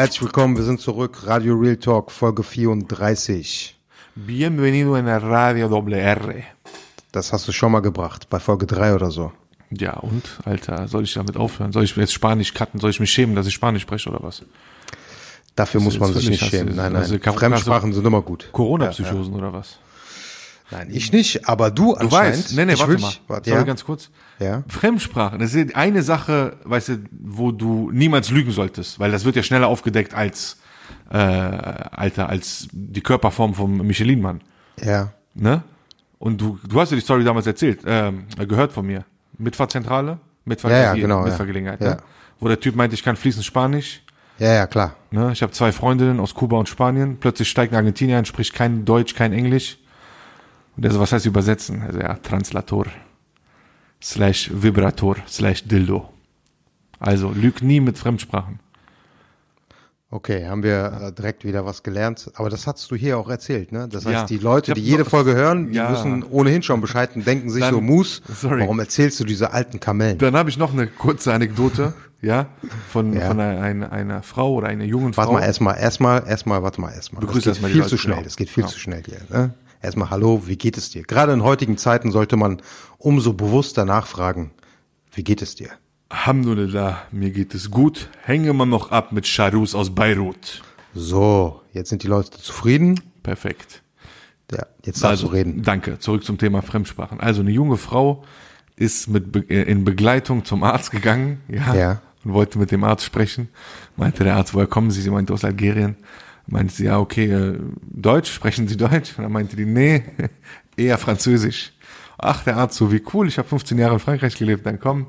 Herzlich willkommen, wir sind zurück. Radio Real Talk, Folge 34. Bienvenido en Radio Doble R. Das hast du schon mal gebracht, bei Folge 3 oder so. Ja, und, Alter, soll ich damit aufhören? Soll ich jetzt Spanisch cutten? Soll ich mich schämen, dass ich Spanisch spreche oder was? Dafür muss ist man sich nicht schämen. Nein, also nein. kann- Fremdsprachen sind immer gut. Corona-Psychosen oder was? Nein, ich nicht, aber du, Du weißt, nee, nee, ich warte mal. Warte, Sorry, ja. ganz kurz. Ja. Fremdsprachen, das ist eine Sache, weißt du, wo du niemals lügen solltest, weil das wird ja schneller aufgedeckt als, äh, Alter, als die Körperform vom Michelin-Mann, ja. ne? Und du, du hast ja die Story damals erzählt, ähm, gehört von mir. Mitfahrzentrale, Mitfahr Ja, ja, genau, ja. Mitfahrgelegenheit, Ja. ne? Wo der Typ meinte, ich kann fließend Spanisch, Ja, ja, klar. Ne? Ich habe zwei Freundinnen aus Kuba und Spanien. Plötzlich steigt ein Argentinier ein, spricht kein Deutsch, kein Englisch. Und der so, was heißt übersetzen? Also ja, Translator. Slash Vibrator. Slash Dildo. Also, lüg nie mit Fremdsprachen. Okay, haben wir äh, direkt wieder was gelernt. Aber das hast du hier auch erzählt, ne? Das heißt, Ja. die Leute, die jede Folge hören, die Ja. wissen ohnehin schon Bescheid und denken sich Dann- so, Mus, sorry. warum erzählst du diese alten Kamellen? Dann habe ich noch eine kurze Anekdote, ja, von, Ja. von einer, einer, einer Frau oder einer jungen Frau. Warte mal, erstmal, erstmal, erstmal, warte mal, erstmal. Begrüße erstmal die viel zu schnell, genau. das geht viel Ja. zu schnell hier. Ne? Erstmal, hallo, wie geht es dir? Gerade in heutigen Zeiten sollte man umso bewusster nachfragen, wie geht es dir? Alhamdulillah, mir geht es gut. Hänge man noch ab mit Charus aus Beirut. So, jetzt sind die Leute zufrieden. Perfekt. Ja, jetzt darfst du reden. Also, Danke. Zurück zum Thema Fremdsprachen. Also eine junge Frau ist mit Be äh, in Begleitung zum Arzt gegangen, ja, Ja. und wollte mit dem Arzt sprechen. Meinte der Arzt, woher kommen Sie? Sie meinte aus Algerien. Meinte sie, ja, okay, äh, Deutsch, sprechen Sie Deutsch? Und dann meinte die, nee, eher Französisch. Ach, der Arzt, so wie cool, ich habe 15 Jahre in Frankreich gelebt, dann komm,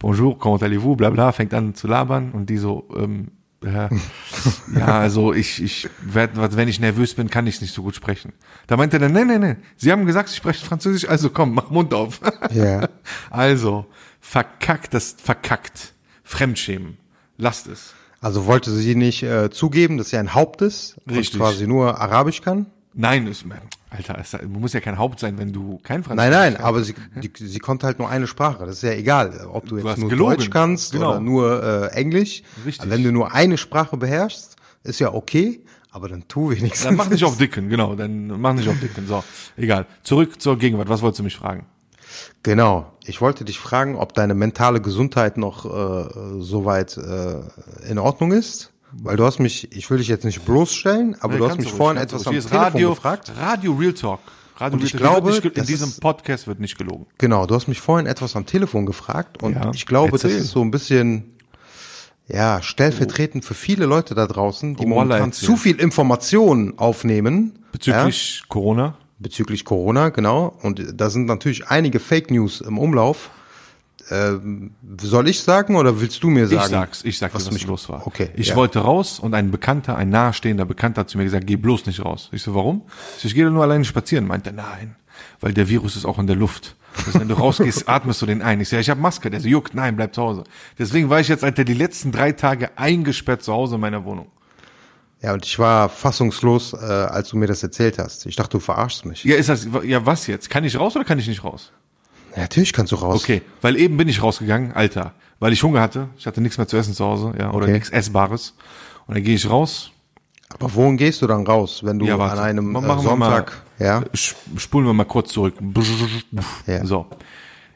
bonjour, comment allez-vous, bla bla, fängt an zu labern und die so, ähm, ja, ja, also ich, ich werde, wenn ich nervös bin, kann ich nicht so gut sprechen. Da meinte er, nee, nee, nee, Sie haben gesagt, Sie sprechen Französisch, also komm, mach Mund auf. Ja. Also, verkackt, das verkackt. Fremdschämen. Lasst es. Also wollte sie nicht äh, zugeben, dass sie ein Haupt ist Richtig. und quasi nur Arabisch kann? Nein, ist, Alter, es muss ja kein Haupt sein, wenn du kein Nein, Französisch nein, kannst. aber sie, die, sie konnte halt nur eine Sprache. Das ist ja egal, ob du jetzt hast nur gelogen. Deutsch kannst Genau. oder nur äh, Englisch. Richtig. Wenn du nur eine Sprache beherrschst, ist ja okay, aber dann tu wenigstens. Dann mach nicht auf Dicken, genau, dann mach nicht auf Dicken. So, egal. Zurück zur Gegenwart. Was wolltest du mich fragen? Genau. Ich wollte dich fragen, ob deine mentale Gesundheit noch äh, soweit äh, in Ordnung ist. Weil du hast mich, ich will dich jetzt nicht bloßstellen, aber du hast mich ruhig, vorhin etwas am Telefon Radio, gefragt. Radio Real Talk. Radio Und ich Real Talk. glaube, nicht, in diesem Podcast wird nicht gelogen. Genau, du hast mich vorhin etwas am Telefon gefragt und Ja, ich glaube, erzähl. das ist so ein bisschen ja stellvertretend für viele Leute da draußen, die Oh, momentan zu viel Informationen aufnehmen Bezüglich Corona. Bezüglich Corona, genau. Und da sind natürlich einige Fake News im Umlauf. Ähm, soll ich sagen oder willst du mir sagen? Ich sag's, ich sag dir, was, mich los war. Okay, Ich ja. wollte raus und ein Bekannter, ein nahestehender Bekannter hat zu mir gesagt, geh bloß nicht raus. Ich so, warum? Ich, so, ich gehe nur alleine spazieren. Meinte, er, nein, weil der Virus ist auch in der Luft. Also wenn du rausgehst, atmest du den ein. Ich so, ja, ich habe Maske. Der so, juckt, nein, bleib zu Hause. Deswegen war ich jetzt, Alter, die letzten drei Tage eingesperrt zu Hause in meiner Wohnung. Ja, und ich war fassungslos, äh, als du mir das erzählt hast. Ich dachte, du verarschst mich. Ja, ist das, ja, was jetzt? Kann ich raus oder kann ich nicht raus? Ja, natürlich kannst du raus. Okay, weil eben bin ich rausgegangen, Alter, weil ich Hunger hatte. Ich hatte nichts mehr zu essen zu Hause, ja, oder Okay. nichts Essbares. Und dann gehe ich raus, Aber wohin gehst du dann raus, wenn du Ja, an einem äh, machen wir mal- Sonntag, ja? Sp- spulen wir mal kurz zurück. Ja. So.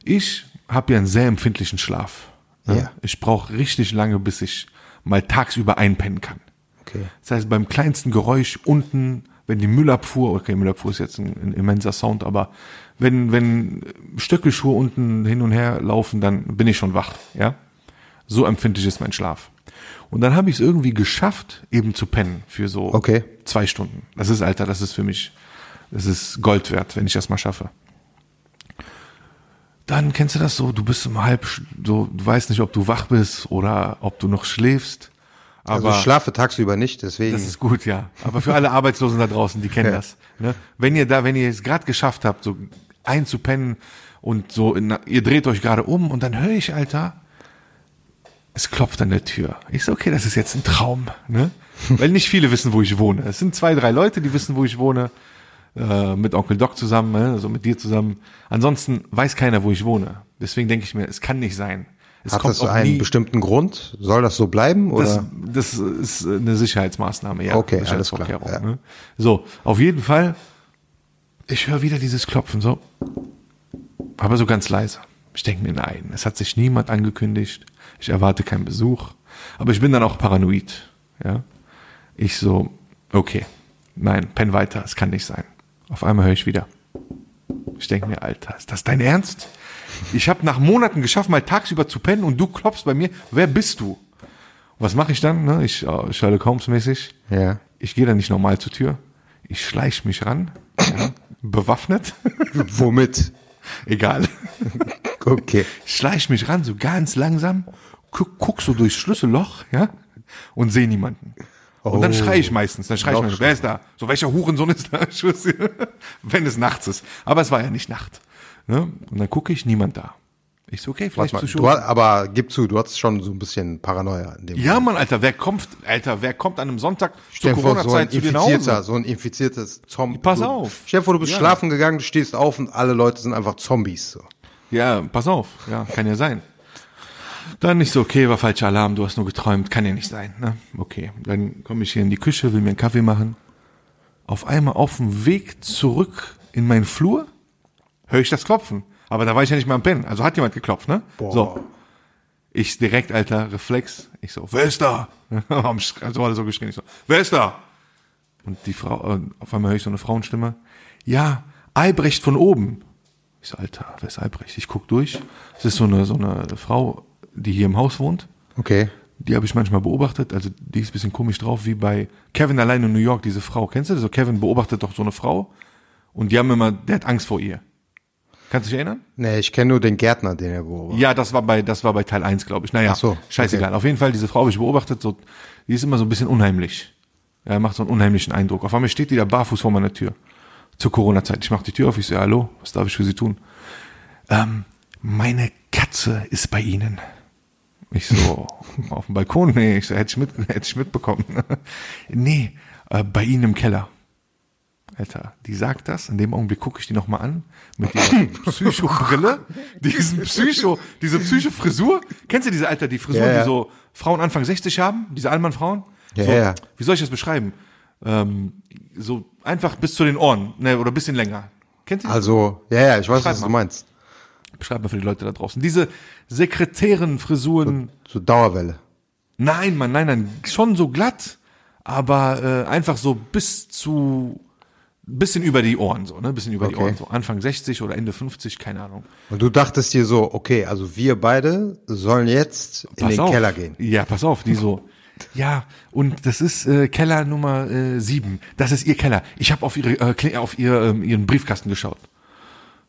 Ich habe ja einen sehr empfindlichen Schlaf. ne? Ja. Ich brauche richtig lange, bis ich mal tagsüber einpennen kann. Okay. Das heißt, beim kleinsten Geräusch unten, wenn die Müllabfuhr, okay, Müllabfuhr ist jetzt ein, ein immenser Sound, aber wenn, wenn Stöckelschuhe unten hin und her laufen, dann bin ich schon wach, ja. So empfindlich ist mein Schlaf. Und dann habe ich es irgendwie geschafft, eben zu pennen für so Okay. zwei Stunden. Das ist, Alter, das ist für mich, das ist Gold wert, wenn ich das mal schaffe. dann kennst du das so, du bist um halb, so, du weißt nicht, ob du wach bist oder ob du noch schläfst. Also Aber ich schlafe tagsüber nicht, deswegen. das ist gut, ja. Aber für alle Arbeitslosen da draußen, die kennen Ja. das. Ne? Wenn ihr da, wenn ihr es gerade geschafft habt, so einzupennen und so, in, ihr dreht euch gerade um und dann höre ich, Alter, es klopft an der Tür. Ich so, okay, das ist jetzt ein Traum, ne? Weil nicht viele wissen, wo ich wohne. Es sind zwei, drei Leute, die wissen, wo ich wohne. Äh, mit Onkel Doc zusammen, ne? also mit dir zusammen. Ansonsten weiß keiner, wo ich wohne. Deswegen denke ich mir, es kann nicht sein. Es Hat das auch einen nie- bestimmten Grund? Soll das so bleiben? Oder? das, das ist eine Sicherheitsmaßnahme, ja. Okay, alles klar, ja. Ne? So, auf jeden Fall, ich höre wieder dieses Klopfen, so. Aber so ganz leise. Ich denke mir, nein, es hat sich niemand angekündigt. Ich erwarte keinen Besuch. Aber ich bin dann auch paranoid, ja. Ich so, okay, nein, penn weiter, es kann nicht sein. Auf einmal höre ich wieder. Ich denke mir, Alter, ist das dein Ernst? Ich habe nach Monaten geschafft, mal tagsüber zu pennen und du klopfst bei mir. Wer bist du? Was mache ich dann? Ne? Ich äh, Sherlock Holmes mäßig. Ja. Ich gehe dann nicht normal zur Tür. Ich schleich mich ran, ja, bewaffnet. Womit? Egal. Okay. Schleich mich ran, so ganz langsam, guck, guck so durchs Schlüsselloch, ja, und sehe niemanden. Und dann Oh. schreie ich meistens, dann schreie ich mal, wer ist da? So, welcher Hurensohn ist da? Ich. Wenn es nachts ist. Aber es war ja nicht Nacht. Ne? Und dann gucke ich, niemand da. Ich so, okay, vielleicht mal, zu du, aber gib zu, du hattest schon so ein bisschen Paranoia in dem Ja, Mann, Alter, wer kommt, Alter, wer kommt an einem Sonntag Stell zur vor, so ein Corona-Zeit zu dir nach infizierter, Hause? so ein infiziertes Zombie. Pass du, auf. Stell dir vor, du bist Ja. schlafen gegangen, du stehst auf und alle Leute sind einfach Zombies. So. Ja, pass auf, ja, kann ja sein. Dann nicht so, okay, war falscher Alarm, du hast nur geträumt, kann ja nicht sein, ne? Okay, dann komme ich hier in die Küche, will mir einen Kaffee machen. Auf einmal auf dem Weg zurück in meinen Flur höre ich das Klopfen. Aber da war ich ja nicht mal am Pennen, also hat jemand geklopft, ne? So. Ich direkt, Alter, Reflex. Ich so, wer ist da? Sch- also alle so geschrien. Ich so, wer ist da? Und die Frau, äh, auf einmal höre ich so eine Frauenstimme. Ja, Albrecht von oben. Ich so, Alter, wer ist Albrecht? Ich guck durch. Es ist so eine, so eine Frau, die hier im Haus wohnt. Okay. Die habe ich manchmal beobachtet. Also die ist ein bisschen komisch drauf, wie bei Kevin allein in New York, diese Frau. Kennst du das? So Kevin beobachtet doch so eine Frau. Und die haben immer, der hat Angst vor ihr. Kannst du dich erinnern? Nee, ich kenne nur den Gärtner, den er beobachtet. Ja, das war bei, das war bei Teil 1, glaube ich. Naja, Ach so, scheißegal. Auf jeden Fall, diese Frau habe ich beobachtet, so, die ist immer so ein bisschen unheimlich. Ja, macht so einen unheimlichen Eindruck. Auf einmal steht die da barfuß vor meiner Tür. Zur Corona-Zeit. Ich mache die Tür auf, ich so, ja, hallo, was darf ich für Sie tun? Ähm, meine Katze ist bei Ihnen. Ich so, auf dem Balkon? Nee, ich so, hätte ich, mit, hätte ich mitbekommen. nee, äh, bei Ihnen im Keller. Alter, die sagt das, in dem Augenblick gucke ich die nochmal an, mit dieser Psycho-Brille, diesen Psycho, diese Psycho-Frisur. Kennst du diese, Alter, die Frisur, Ja, die so Frauen Anfang 60 haben? Diese Allmann-Frauen? Ja, so, ja. Wie soll ich das beschreiben? Ähm, so einfach bis zu den Ohren, ne, oder ein bisschen länger. Kennst du die? Also, ja, ja, ich weiß, Schreib was mal. du meinst. Beschreib mal für die Leute da draußen. Diese Sekretären-Frisuren, So Dauerwelle. nein, Mann, nein, nein, schon so glatt, aber äh, einfach so bis zu bisschen über die Ohren so, ne, bisschen über die Okay. Ohren so, Anfang 60 oder Ende 50, keine Ahnung. Und du dachtest dir so, okay, also wir beide sollen jetzt in Pass den auf. Keller gehen. Ja, pass auf, die so. Ja, und das ist äh, Keller Nummer äh, sieben. Das ist ihr Keller. Ich habe auf ihre äh, auf ihr, ähm, ihren Briefkasten geschaut.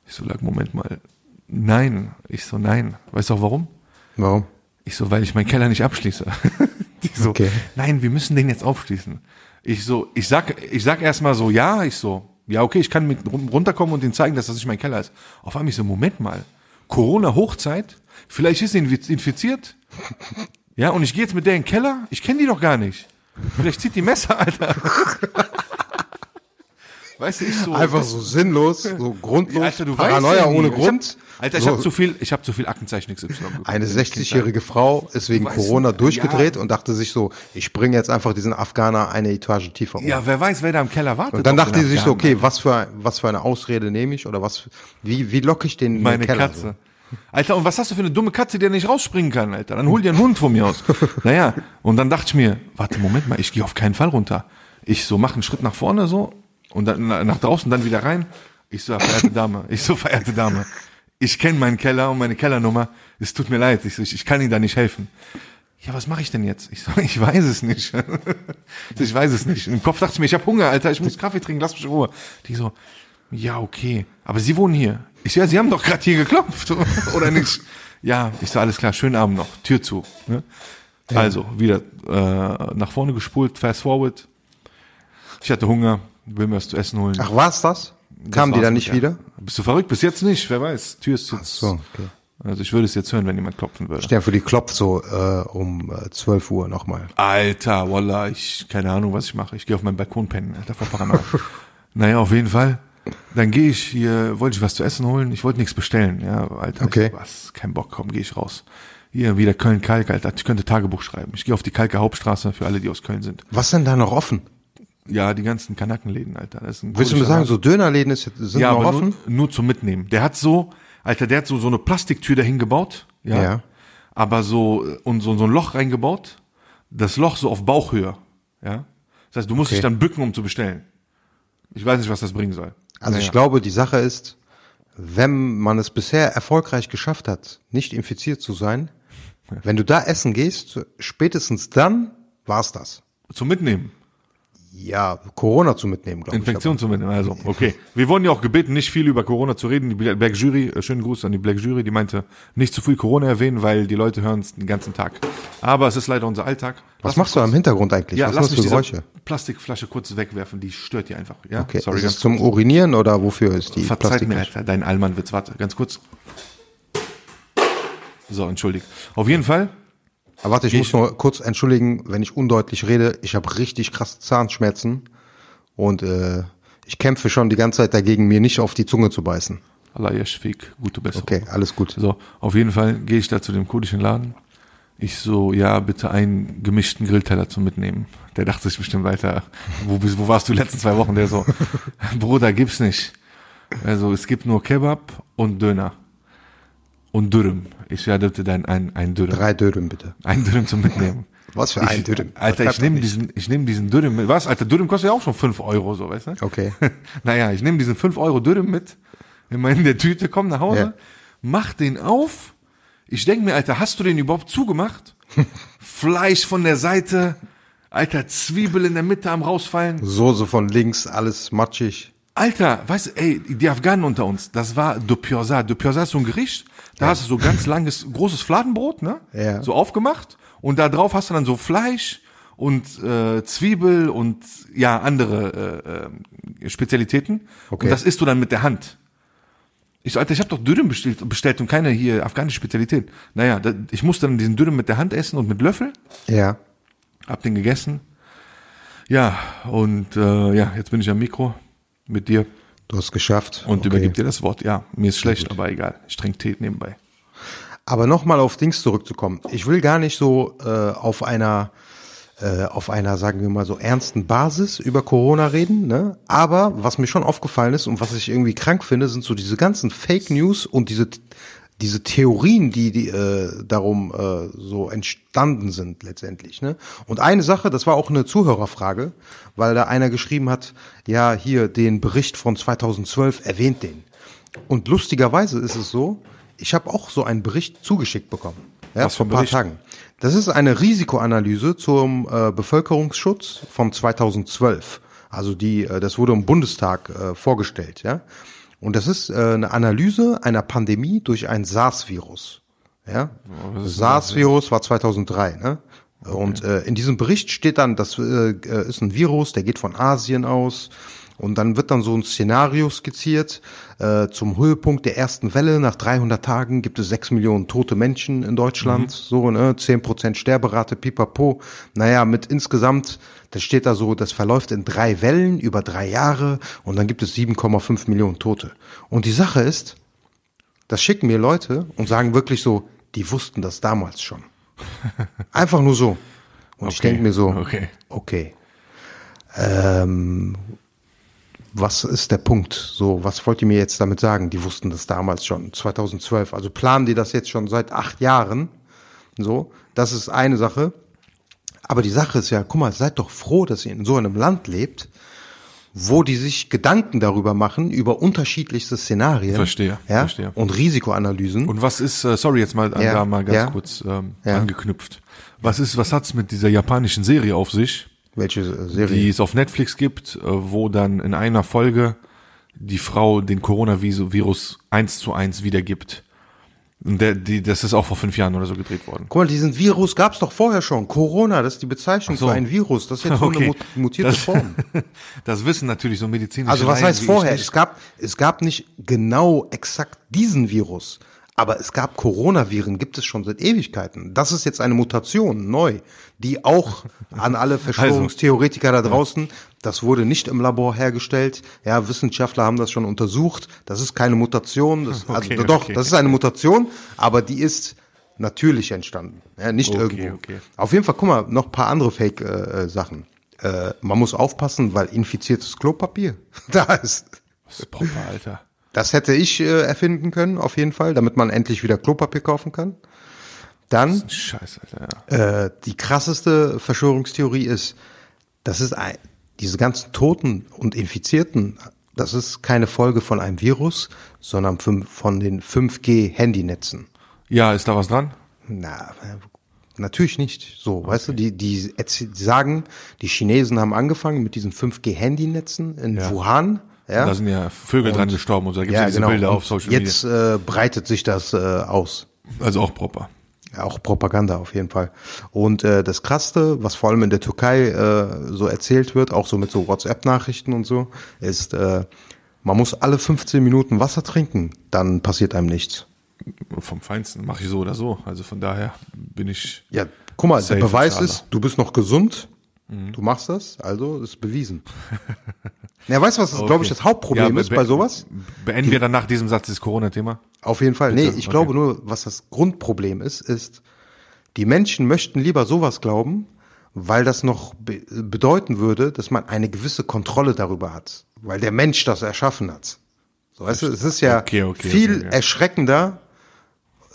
Ich so, lag, Moment mal. Nein. Ich so, nein. Weißt du auch warum? Warum? Ich so, weil ich meinen Keller nicht abschließe. Die so, Okay. nein, wir müssen den jetzt aufschließen. Ich so, ich sag, ich sag erstmal so, ja, ich so, ja, okay, ich kann mit run- runterkommen und ihnen zeigen, dass das nicht mein Keller ist. Auf einmal ich so, Moment mal, Corona-Hochzeit, vielleicht ist sie infiz- infiziert. Ja, und ich gehe jetzt mit der in den Keller, ich kenne die doch gar nicht. Vielleicht zieht die Messer, Alter. Weißt du, ich so. Einfach so sinnlos, so grundlos, Ja, Alter, du Paranoia weißt ja ohne Grund. Hab, Alter, ich so, habe zu viel, ich habe zu viel Aktenzeichen XY geguckt. Eine 60-jährige Frau ist wegen Corona du, durchgedreht ja. und dachte sich so, ich bringe jetzt einfach diesen Afghaner eine Etage tiefer um. Ja, wer weiß, wer da im Keller wartet. und dann dachte sie sich so, okay, was für, was für eine Ausrede nehme ich oder was, wie, wie locke ich den in Meine den Keller? Katze. Alter, und was hast du für eine dumme Katze, die da nicht rausspringen kann, Alter? Dann hol dir einen Hund von mir aus. naja, und dann dachte ich mir, warte, Moment mal, ich gehe auf keinen Fall runter. Ich so, mach einen Schritt nach vorne so und dann na- nach draußen, dann wieder rein. Ich so, verehrte Dame, ich so, verehrte Dame, ich kenne meinen Keller und meine Kellernummer. Es tut mir leid, ich, so, ich, ich kann Ihnen da nicht helfen. Ja, was mache ich denn jetzt? Ich so, ich weiß es nicht. ich weiß es nicht. Im Kopf dachte ich mir, ich habe Hunger, Alter, ich muss Kaffee trinken, lass mich in Ruhe. Die so, ja, okay. Aber Sie wohnen hier. Ich so, ja, Sie haben doch gerade hier geklopft, oder nicht? Ja, ich so, alles klar, schönen Abend noch, Tür zu. Ne? Also, wieder äh, nach vorne gespult, fast forward. Ich hatte Hunger, will mir was zu essen holen. Ach, war's das? Das Kamen die dann nicht ja. wieder? Bist du verrückt? Bis jetzt nicht, wer weiß. Tür ist jetzt. So, okay. Also ich würde es jetzt hören, wenn jemand klopfen würde. Der für die klopft so äh, um äh, 12 Uhr nochmal. Alter, Wallah, ich, keine Ahnung, was ich mache. Ich gehe auf meinen Balkon pennen, Alter, vor Paranoia. naja, auf jeden Fall. Dann gehe ich hier, wollte ich was zu essen holen. Ich wollte nichts bestellen. Ja, Alter, Okay. ich, was, kein Bock, komm, gehe ich raus. Hier wieder Köln-Kalk, Alter, ich könnte Tagebuch schreiben. Ich gehe auf die Kalker Hauptstraße für alle, die aus Köln sind. Was denn da noch offen? Ja, die ganzen Kanackenläden, Alter. Das ist ein Willst du mir sagen, so Dönerläden ist, sind ja, noch offen? nur, nur zum Mitnehmen. Der hat so, Alter, der hat so, so eine Plastiktür dahin gebaut. Ja. Ja. Aber so, und so, so ein Loch reingebaut. Das Loch so auf Bauchhöhe. Ja. Das heißt, du musst Okay. dich dann bücken, um zu bestellen. Ich weiß nicht, was das bringen soll. Also ich Naja. glaube, die Sache ist, wenn man es bisher erfolgreich geschafft hat, nicht infiziert zu sein, wenn du da essen gehst, spätestens dann war's das. Zum Mitnehmen. Ja, Corona zu mitnehmen, glaube ich. Infektion zum Mitnehmen. Also, okay. Wir wurden ja auch gebeten, nicht viel über Corona zu reden. Die Black Jury, äh, schönen Gruß an die Black Jury, die meinte, nicht zu viel Corona erwähnen, weil die Leute hören es den ganzen Tag. Aber es ist leider unser Alltag. Was machst du am Hintergrund eigentlich? Ja, Was lass mich für Geräusche? Plastikflasche kurz wegwerfen, die stört dir einfach. Ja, Okay, sorry, ist es zum Urinieren oder wofür ist die Verzeiht mir? Alter, dein Allmannwitz. Warte, ganz kurz. So, entschuldigt. Auf jeden Fall, Aber warte, ich, muss nur kurz entschuldigen, wenn ich undeutlich rede. Ich habe richtig krasse Zahnschmerzen und äh, ich kämpfe schon die ganze Zeit dagegen, mir nicht auf die Zunge zu beißen. Allah Yashfik, gute Besserung. Okay, alles gut. So, auf jeden Fall gehe ich da zu dem kurdischen Laden. Ich so, ja, bitte einen gemischten Grillteller zum Mitnehmen. Der dachte sich bestimmt weiter, wo, bist, wo warst du die letzten zwei Wochen? Der so, Bruder, gibt's nicht. Also, es gibt nur Kebab und Döner. Und Dürüm. Ich ja, bitte dein, ein, ein Dürüm. Drei Dürüm bitte. Ein Dürüm zum Mitnehmen. Was für ein Ich- Dürüm? Alter, ich nehme diesen, ich nehme diesen Dürüm mit. Was? Alter, Dürüm kostet ja auch schon 5 Euro, so, weißt du? Okay. naja, ich nehme diesen 5 Euro Dürüm mit, immer in der Tüte, komm nach Hause, Ja. mach den auf. Ich denk mir, Alter, hast du den überhaupt zugemacht? Fleisch von der Seite, Alter, Zwiebel in der Mitte am rausfallen. Soße von links, alles matschig. Alter, weißt du, ey, die Afghanen unter uns, das war de Pioza. De Pioza ist so ein Gericht, da hast du so ganz langes, großes Fladenbrot, ne? Ja. So aufgemacht und da drauf hast du dann so Fleisch und äh, Zwiebel und ja, andere äh, äh, Spezialitäten. Okay. Und das isst du dann mit der Hand. Ich so, Alter, ich habe doch Dürüm bestellt, bestellt und keine hier afghanische Spezialität. Naja, da, ich musste dann diesen Dürüm mit der Hand essen und mit Löffel. Ja. Hab den gegessen. Ja, und äh, ja, jetzt bin ich am Mikro mit dir Du hast geschafft. und Okay. übergib dir das Wort. Ja, mir ist schlecht, aber egal. Ich trinke Tee nebenbei. Aber nochmal auf Dings zurückzukommen. Ich will gar nicht so äh, auf einer äh, auf einer, sagen wir mal so, ernsten Basis über Corona reden, ne? Aber was mir schon aufgefallen ist und was ich irgendwie krank finde, sind so diese ganzen Fake News und diese diese Theorien, die, die äh, darum äh, so entstanden sind letztendlich. Ne? Und eine Sache, das war auch eine Zuhörerfrage, weil da einer geschrieben hat, ja, hier den Bericht von 2012 erwähnt den. Und lustigerweise ist es so, ich habe auch so einen Bericht zugeschickt bekommen. Ja, Was vor ein ein paar Bericht? Tagen. Das ist eine Risikoanalyse zum äh, Bevölkerungsschutz von 2012. Also die, äh, das wurde im Bundestag äh, vorgestellt, ja. Und das ist äh, eine Analyse einer Pandemie durch ein SARS-Virus. Ja, SARS-Virus war 2003, ne? Und äh, in diesem Bericht steht dann, das äh, äh, ist ein Virus, der geht von Asien aus. Und dann wird dann so ein Szenario skizziert. Äh, zum Höhepunkt der ersten Welle, nach 300 Tagen, gibt es 6 Millionen tote Menschen in Deutschland. So, ne? 10% Sterberate, pipapo. Naja, mit insgesamt, das steht da so, das verläuft in drei Wellen über drei Jahre. Und dann gibt es 7,5 Millionen Tote. Und die Sache ist, das schicken mir Leute und sagen wirklich so, die wussten das damals schon. Einfach nur so. Und ich Okay, denke mir so, okay. okay. Ähm, was ist der Punkt? So, was wollt ihr mir jetzt damit sagen? Die wussten das damals schon, 2012. Also planen die das jetzt schon seit acht Jahren. So, das ist eine Sache. Aber die Sache ist ja, guck mal, seid doch froh, dass ihr in so einem Land lebt, wo die sich Gedanken darüber machen, über unterschiedlichste Szenarien. Verstehe, ja, verstehe. Und Risikoanalysen. Und was ist, äh, sorry, jetzt mal, Ja, da mal ganz ja. kurz ähm, Ja. angeknüpft. Was ist, was hat's mit dieser japanischen Serie auf sich, Welche äh, Serie? die es auf Netflix gibt, äh, wo dann in einer Folge die Frau den Coronavirus eins zu eins wiedergibt. Und der, die, das ist auch vor fünf Jahren oder so gedreht worden. Guck mal, diesen Virus gab es doch vorher schon. Corona, das ist die Bezeichnung so. für ein Virus. Das ist jetzt so eine mut- mutierte das, Form. das wissen natürlich so medizinische Also was Laien heißt vorher? Es gab, es gab nicht genau exakt diesen Virus, aber es gab Coronaviren, gibt es schon seit Ewigkeiten. Das ist jetzt eine Mutation, neu, die auch an alle Also, Verschwörungstheoretiker da draußen, das wurde nicht im Labor hergestellt. Ja, Wissenschaftler haben das schon untersucht. Das ist keine Mutation. Das, also Okay, doch, okay. das ist eine Mutation, aber die ist natürlich entstanden. Ja, nicht Okay, irgendwo. Auf jeden Fall, guck mal, noch ein paar andere Fake-Sachen. Äh, man muss aufpassen, weil infiziertes Klopapier da ist. Das ist proper, Alter. Das hätte ich äh, erfinden können, auf jeden Fall, damit man endlich wieder Klopapier kaufen kann. Dann Scheiße, Alter, äh, die krasseste Verschwörungstheorie ist, das ist ein, diese ganzen Toten und Infizierten, das ist keine Folge von einem Virus, sondern von, den 5G-Handynetzen. Ja, ist da was dran? Na, natürlich nicht. So, weißt du, die, die, die sagen, die Chinesen haben angefangen mit diesen 5G-Handynetzen in Ja. Wuhan. Ja, Da sind ja Vögel dran gestorben und so. Da gibt's ja, diese Bilder Und auf Social Jetzt äh, breitet sich das äh, aus. Media. Also auch proper. Ja, Auch Propaganda auf jeden Fall. Und äh, das Krasseste, was vor allem in der Türkei äh, so erzählt wird, auch so mit so WhatsApp-Nachrichten und so, ist, äh, man muss alle 15 Minuten Wasser trinken, dann passiert einem nichts. Vom Feinsten mache ich so oder so. Also von daher bin ich. Ja, guck mal, der Beweis ist, du bist noch gesund, Mhm. du machst das, also ist bewiesen. ja, weißt du, was, glaube ich, das Hauptproblem Ja, ist be- bei sowas? Beenden wir dann nach diesem Satz das Corona-Thema? Auf jeden Fall. Nee, Bitte? ich Okay. glaube nur, was das Grundproblem ist, ist, die Menschen möchten lieber sowas glauben, weil das noch be bedeuten würde, dass man eine gewisse Kontrolle darüber hat, weil der Mensch das erschaffen hat. So, weißt du, es ist ja Okay, okay, viel okay, okay. erschreckender,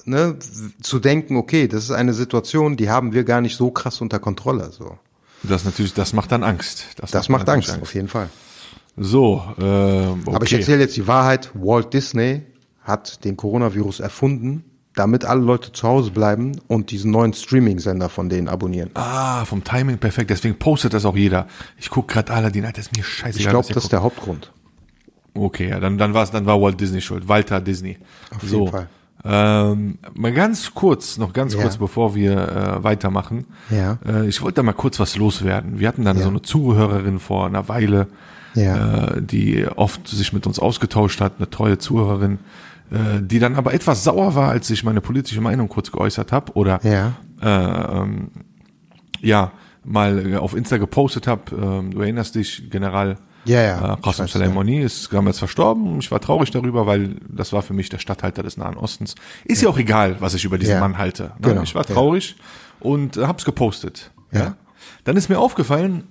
ne, zu denken, okay, das ist eine Situation, die haben wir gar nicht so krass unter Kontrolle. So, Das natürlich, das macht dann Angst. das macht natürlich Angst, auf jeden Fall. So, äh, okay. Aber ich erzähle jetzt die Wahrheit. Walt Disney hat den Coronavirus erfunden, damit alle Leute zu Hause bleiben und diesen neuen Streaming-Sender von denen abonnieren. Ah, vom Timing perfekt. Deswegen postet das auch jeder. Ich guck gerade Aladdin, Alter, ist mir scheißegal. Ich glaube, das ist der Hauptgrund. Okay, ja, dann, dann war's, dann war Walt Disney schuld. Walter Disney. Auf so. jeden Fall. Ähm, mal ganz kurz, noch ganz Ja. kurz, bevor wir äh, weitermachen. Ja. Äh, ich wollte da mal kurz was loswerden. Wir hatten dann Ja. so eine Zuhörerin vor einer Weile, äh, die oft sich mit uns ausgetauscht hat, eine treue Zuhörerin, äh, die dann aber etwas sauer war, als ich meine politische Meinung kurz geäußert habe oder Ja. äh, ähm, ja mal auf Insta gepostet habe. Ähm, du erinnerst dich, General Ja, ja, äh, Qasem Soleimani ist damals verstorben. Ich war traurig darüber, weil das war für mich der Statthalter des Nahen Ostens. Ist ja, auch egal, was ich über diesen Ja. Mann halte. Ne? Genau, Ich war ja. traurig und äh, hab's gepostet. Ja. Ja. Dann ist mir aufgefallen,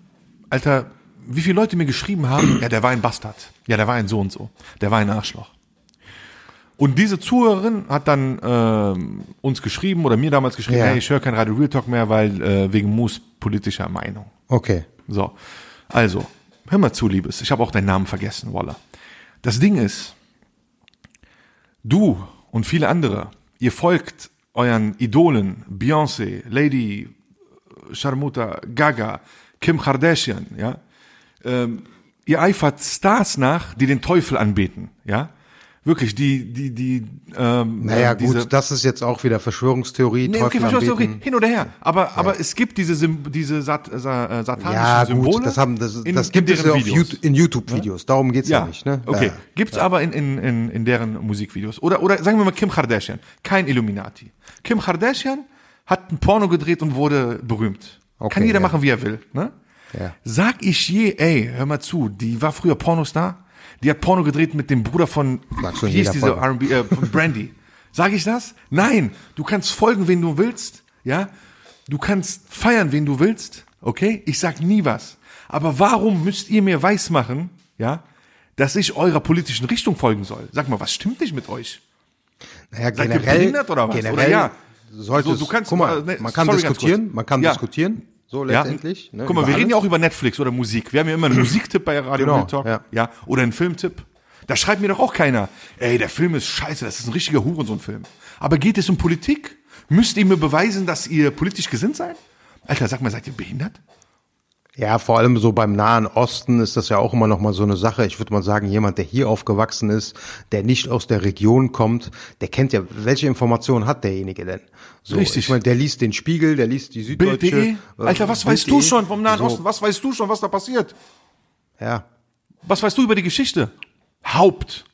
Alter, wie viele Leute mir geschrieben haben, ja, der war ein Bastard. Ja, der war ein so und so. Der war ein Arschloch. Und diese Zuhörerin hat dann ähm, uns geschrieben oder mir damals geschrieben, Ja. hey, ich höre kein Radio Real Talk mehr, weil äh, wegen Moos politischer Meinung. Okay. So, also, hör mal zu, Liebes. Ich habe auch deinen Namen vergessen, Walla. Das Ding ist, du und viele andere, ihr folgt euren Idolen, Beyoncé, Lady Sharmuta, Gaga, Kim Kardashian, ja. Ähm, ihr eifert Stars nach, die den Teufel anbeten, ja. Wirklich, die, die, die, ähm, Naja, gut, das ist jetzt auch wieder Verschwörungstheorie, Nee, okay, Teufel Verschwörungstheorie, anbeten. hin oder her. Aber, aber es gibt diese, diese sat sa äh, satanischen Ja, Symbole. gut, das haben, das, in- das gibt es ja auf. YouTube, in YouTube-Videos. Darum geht's ja, nicht, ne? Okay, Ja. gibt's aber in, in, in, in deren Musikvideos. Oder, oder sagen wir mal Kim Kardashian, kein Illuminati. Kim Kardashian hat ein Porno gedreht und wurde berühmt. Okay, Kann jeder ja. machen, wie er will. Ne? Ja. Sag ich je, ey, hör mal zu, die war früher Pornostar, die hat Porno gedreht mit dem Bruder von, wie hieß diese. R&B, äh, von Brandy. Sag ich das? Nein, du kannst folgen, wen du willst, ja? Du kannst feiern, wen du willst, okay? Ich sag nie was. Aber warum müsst ihr mir weismachen, ja, dass ich eurer politischen Richtung folgen soll? Sag mal, was stimmt nicht mit euch? Naja, Seid ihr generell, behindert oder was? generell Oder ja? sollte So, es, du kannst- guck mal, ne, man kann sorry, diskutieren, man kann Ja. diskutieren, so letztendlich. Ja. Ne, Guck mal, wir reden ja alles. auch über Netflix oder Musik. Wir haben ja immer einen Musiktipp bei Radio Genau, Talk. ja. ja. Oder einen Filmtipp. Da schreibt mir doch auch keiner, ey, der Film ist scheiße, das ist ein richtiger Hurensohn-Film. Aber geht es um Politik? Müsst ihr mir beweisen, dass ihr politisch gesinnt seid? Alter, sag mal, seid ihr behindert? Ja, vor allem so beim Nahen Osten ist das ja auch immer noch mal so eine Sache. Ich würde mal sagen, jemand, der hier aufgewachsen ist, der nicht aus der Region kommt, der kennt ja, welche Informationen hat derjenige denn? So, Richtig. Ich meine, der liest den Spiegel, der liest die Süddeutsche. Bild.de? äh, Alter, was weißt Bild.de. du schon vom Nahen So, Osten? Was weißt du schon, was da passiert? Ja, Was weißt du über die Geschichte? Haupt.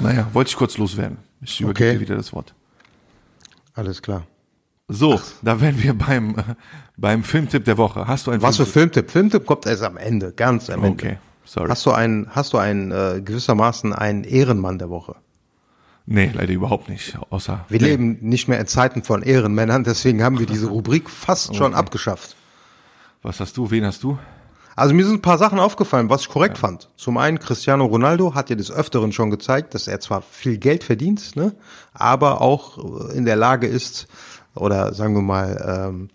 Naja, wollte ich kurz loswerden. Ich übergebe Okay. dir wieder das Wort. alles klar. So, da wären wir beim, äh, beim Filmtipp der Woche. Hast du einen Was für Filmtipp? Filmtipp? Filmtipp kommt erst am Ende, ganz am Ende. Okay, sorry. Hast du einen, hast du einen äh, gewissermaßen einen Ehrenmann der Woche? Nee, leider überhaupt nicht. Außer. Wir nee. leben nicht mehr in Zeiten von Ehrenmännern, deswegen haben wir diese Rubrik fast schon Okay. abgeschafft. Was hast du? Wen hast du? Also mir sind ein paar Sachen aufgefallen, was ich korrekt fand. Zum einen, Cristiano Ronaldo hat ja des Öfteren schon gezeigt, dass er zwar viel Geld verdient, ne, aber auch äh, in der Lage ist, oder sagen wir mal, ähm,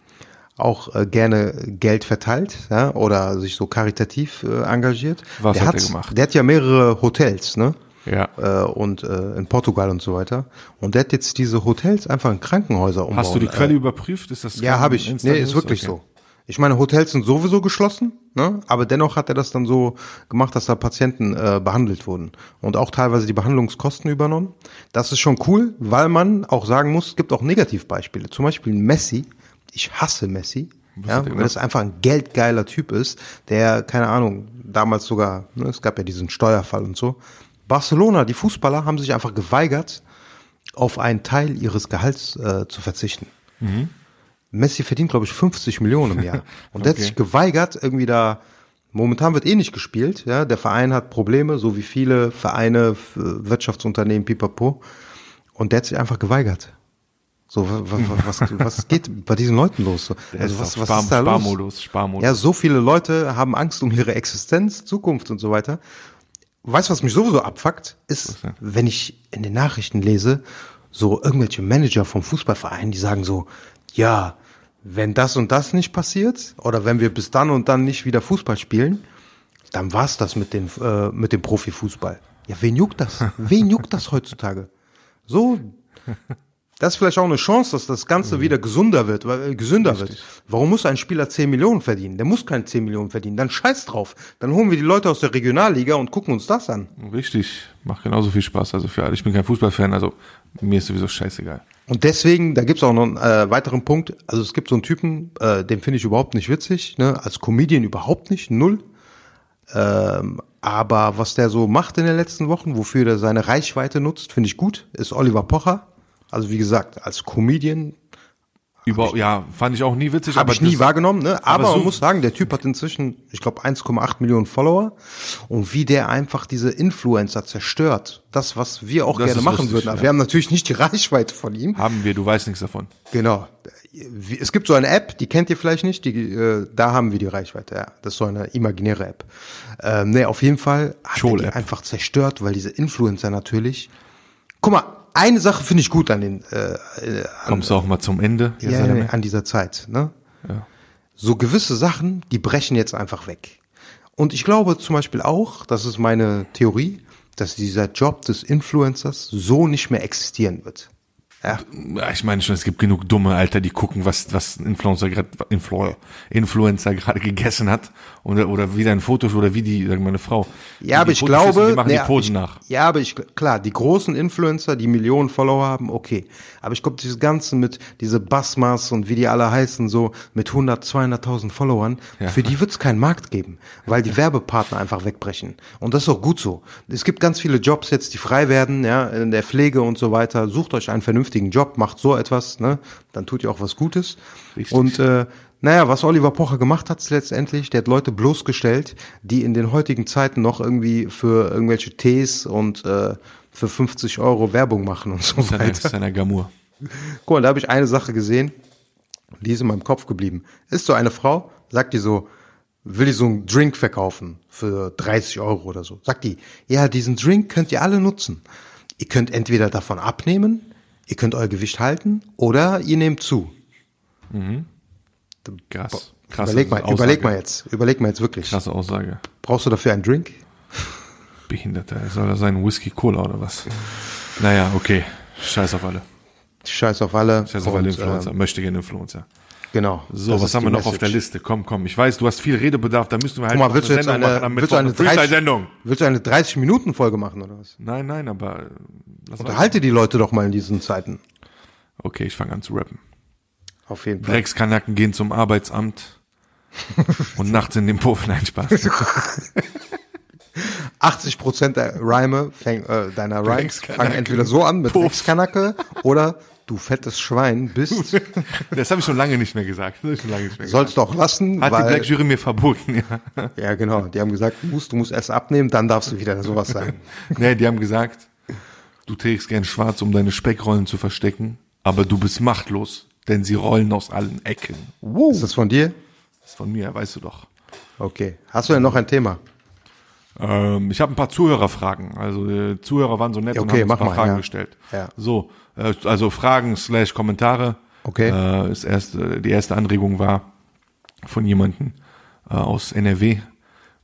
auch äh, gerne Geld verteilt ja, oder sich so karitativ äh, engagiert. Was der hat er gemacht? Der hat ja mehrere Hotels, ne? Ja. Äh, und äh, in Portugal und so weiter. Und der hat jetzt diese Hotels einfach in Krankenhäuser umbauen. Hast du die äh, Quelle überprüft? Ist das ja, habe ich. Nee, ist wirklich Okay. so. Ich meine, Hotels sind sowieso geschlossen, ne? aber dennoch hat er das dann so gemacht, dass da Patienten äh, behandelt wurden und auch teilweise die Behandlungskosten übernommen. Das ist schon cool, weil man auch sagen muss, es gibt auch Negativbeispiele. Zum Beispiel Messi. Ich hasse Messi, ja, weil das einfach ein geldgeiler Typ ist, der, keine Ahnung, damals sogar, ne, es gab ja diesen Steuerfall und so. Barcelona, die Fußballer haben sich einfach geweigert, auf einen Teil ihres Gehalts äh, zu verzichten. Messi verdient, glaube ich, 50 Millionen im Jahr. Und der hat Okay. sich geweigert, irgendwie da, momentan wird eh nicht gespielt, ja, der Verein hat Probleme, so wie viele Vereine, F- Wirtschaftsunternehmen, pipapo. Und der hat sich einfach geweigert. So, was, was, was, geht bei diesen Leuten los? Der Also was, was Spar- ist da los? Sparmodus, Sparmodus. Ja, so viele Leute haben Angst um ihre Existenz, Zukunft und so weiter. Weißt du, was mich sowieso abfuckt, ist, wenn ich in den Nachrichten lese, so irgendwelche Manager vom Fußballverein, die sagen so, ja, wenn das und das nicht passiert oder wenn wir bis dann und dann nicht wieder Fußball spielen, dann war's das mit, den, äh, mit dem Profifußball. Ja, wen juckt das? Wen juckt das heutzutage? So, das ist vielleicht auch eine Chance, dass das Ganze wieder gesunder wird, weil, äh, gesünder wird. Warum muss ein Spieler 10 Millionen verdienen? Der muss keine 10 Millionen verdienen. Dann scheiß drauf. Dann holen wir die Leute aus der Regionalliga und gucken uns das an. Richtig, macht genauso viel Spaß. Also für alle. Ich bin kein Fußballfan, also mir ist sowieso scheißegal. Und deswegen, da gibt's auch noch einen äh, weiteren Punkt. Also es gibt so einen Typen, äh, den finde ich überhaupt nicht witzig, ne? als Comedian überhaupt nicht, null. Ähm, aber was der so macht in den letzten Wochen, wofür er seine Reichweite nutzt, finde ich gut, ist Oliver Pocher. Also wie gesagt, als Comedian Über, ja, fand ich auch nie witzig. Habe aber ich nie das- wahrgenommen, ne? Aber, aber so- man muss sagen, der Typ hat inzwischen, ich glaube, 1,8 Millionen Follower. Und wie der einfach diese Influencer zerstört, das, was wir auch gerne machen lustig, würden. Ja. wir haben natürlich nicht die Reichweite von ihm. Haben wir, du weißt nichts davon. Genau. Es gibt so eine App, die kennt ihr vielleicht nicht, die, äh, da haben wir die Reichweite, ja. Das ist so eine imaginäre App. Ähm, nee, auf jeden Fall hat er die einfach zerstört, weil diese Influencer natürlich. Guck mal, eine Sache finde ich gut an den, äh, äh, an, Kommst du auch mal zum Ende? ja, ja, Jerusalem? an dieser Zeit, ne? Ja. So gewisse Sachen, die brechen jetzt einfach weg. Und ich glaube zum Beispiel auch, das ist meine Theorie, dass dieser Job des Influencers so nicht mehr existieren wird. Ja. Ich meine schon, es gibt genug dumme Alter, die gucken, was was ein Influencer gerade Influ Influencer gerade gegessen hat oder oder wie dein Foto oder wie die sagen meine Frau. Ja, aber ich Fotos glaube, die machen nee, die Posen ich, nach. Ja, aber ich klar, die großen Influencer, die Millionen Follower haben, okay. Aber ich glaube, dieses ganze mit diese Basmas und wie die alle heißen, so mit 100, 200.000 Followern, Ja. für die wird es keinen Markt geben, weil die Werbepartner einfach wegbrechen. Und das ist auch gut so. Es gibt ganz viele Jobs jetzt, die frei werden, ja, in der Pflege und so weiter. Sucht euch einen vernünftigen Job, macht so etwas, ne, dann tut ihr auch was Gutes. Richtig. Und äh, naja, was Oliver Pocher gemacht hat letztendlich, der hat Leute bloßgestellt, die in den heutigen Zeiten noch irgendwie für irgendwelche Tees und äh, für 50 Euro Werbung machen und so Seiner, weiter. seiner Gamur. Guck mal, da habe ich eine Sache gesehen, die ist in meinem Kopf geblieben. Ist so eine Frau, sagt die so, will die so einen Drink verkaufen für 30 Euro oder so. Sagt die, ja, diesen Drink könnt ihr alle nutzen. Ihr könnt entweder davon abnehmen, ihr könnt euer Gewicht halten oder ihr nehmt zu. Krass. Krasse überleg mal, Aussage. überleg mal jetzt, überleg mal jetzt wirklich. Krasse Aussage. Brauchst du dafür einen Drink? Behinderter. Soll das sein Whisky Cola oder was? Naja, okay. Scheiß auf alle. Scheiß auf alle. Scheiß auf alle Influencer. äh, Möchte gerne Influencer. Genau. So, was haben wir noch auf Message. der Liste? Komm, komm. Ich weiß, du hast viel Redebedarf, da müssten wir halt mal, willst jetzt Sendung eine, machen willst du eine 30, Freestyle-Sendung. willst du eine 30 Minuten Folge machen oder was? Nein, nein, aber äh. Unterhalte die Leute doch mal in diesen Zeiten. Okay, ich fange an zu rappen. Auf jeden Fall. Dreckskanacken gehen zum Arbeitsamt und nachts in den Puff. Nein, Spaß. 80 Prozent der Reime fäng, äh, deiner Rhymes fangen entweder so an mit. Dreckskanacke oder du fettes Schwein bist. Das habe ich schon lange nicht mehr gesagt. Das schon lange nicht mehr gesagt. Sollst du auch lassen, Hat die weil Black Jury mir verboten, ja. ja genau, die haben gesagt, du musst, du musst erst abnehmen, dann darfst du wieder sowas sagen. Nee, die haben gesagt, du trägst gern schwarz, um deine Speckrollen zu verstecken, aber du bist machtlos, denn sie rollen aus allen Ecken. Ist das von dir? Das ist von mir, weißt du doch. Okay. Hast du denn noch ein Thema? Ähm, ich habe ein paar Zuhörerfragen. Also äh, Zuhörer waren so nett Ja, und okay, haben uns ein paar mal, Fragen ja. gestellt. Ja. So, äh, also Fragen slash Kommentare. Okay. Äh, das erste, die erste Anregung war von jemandem äh, aus NRW.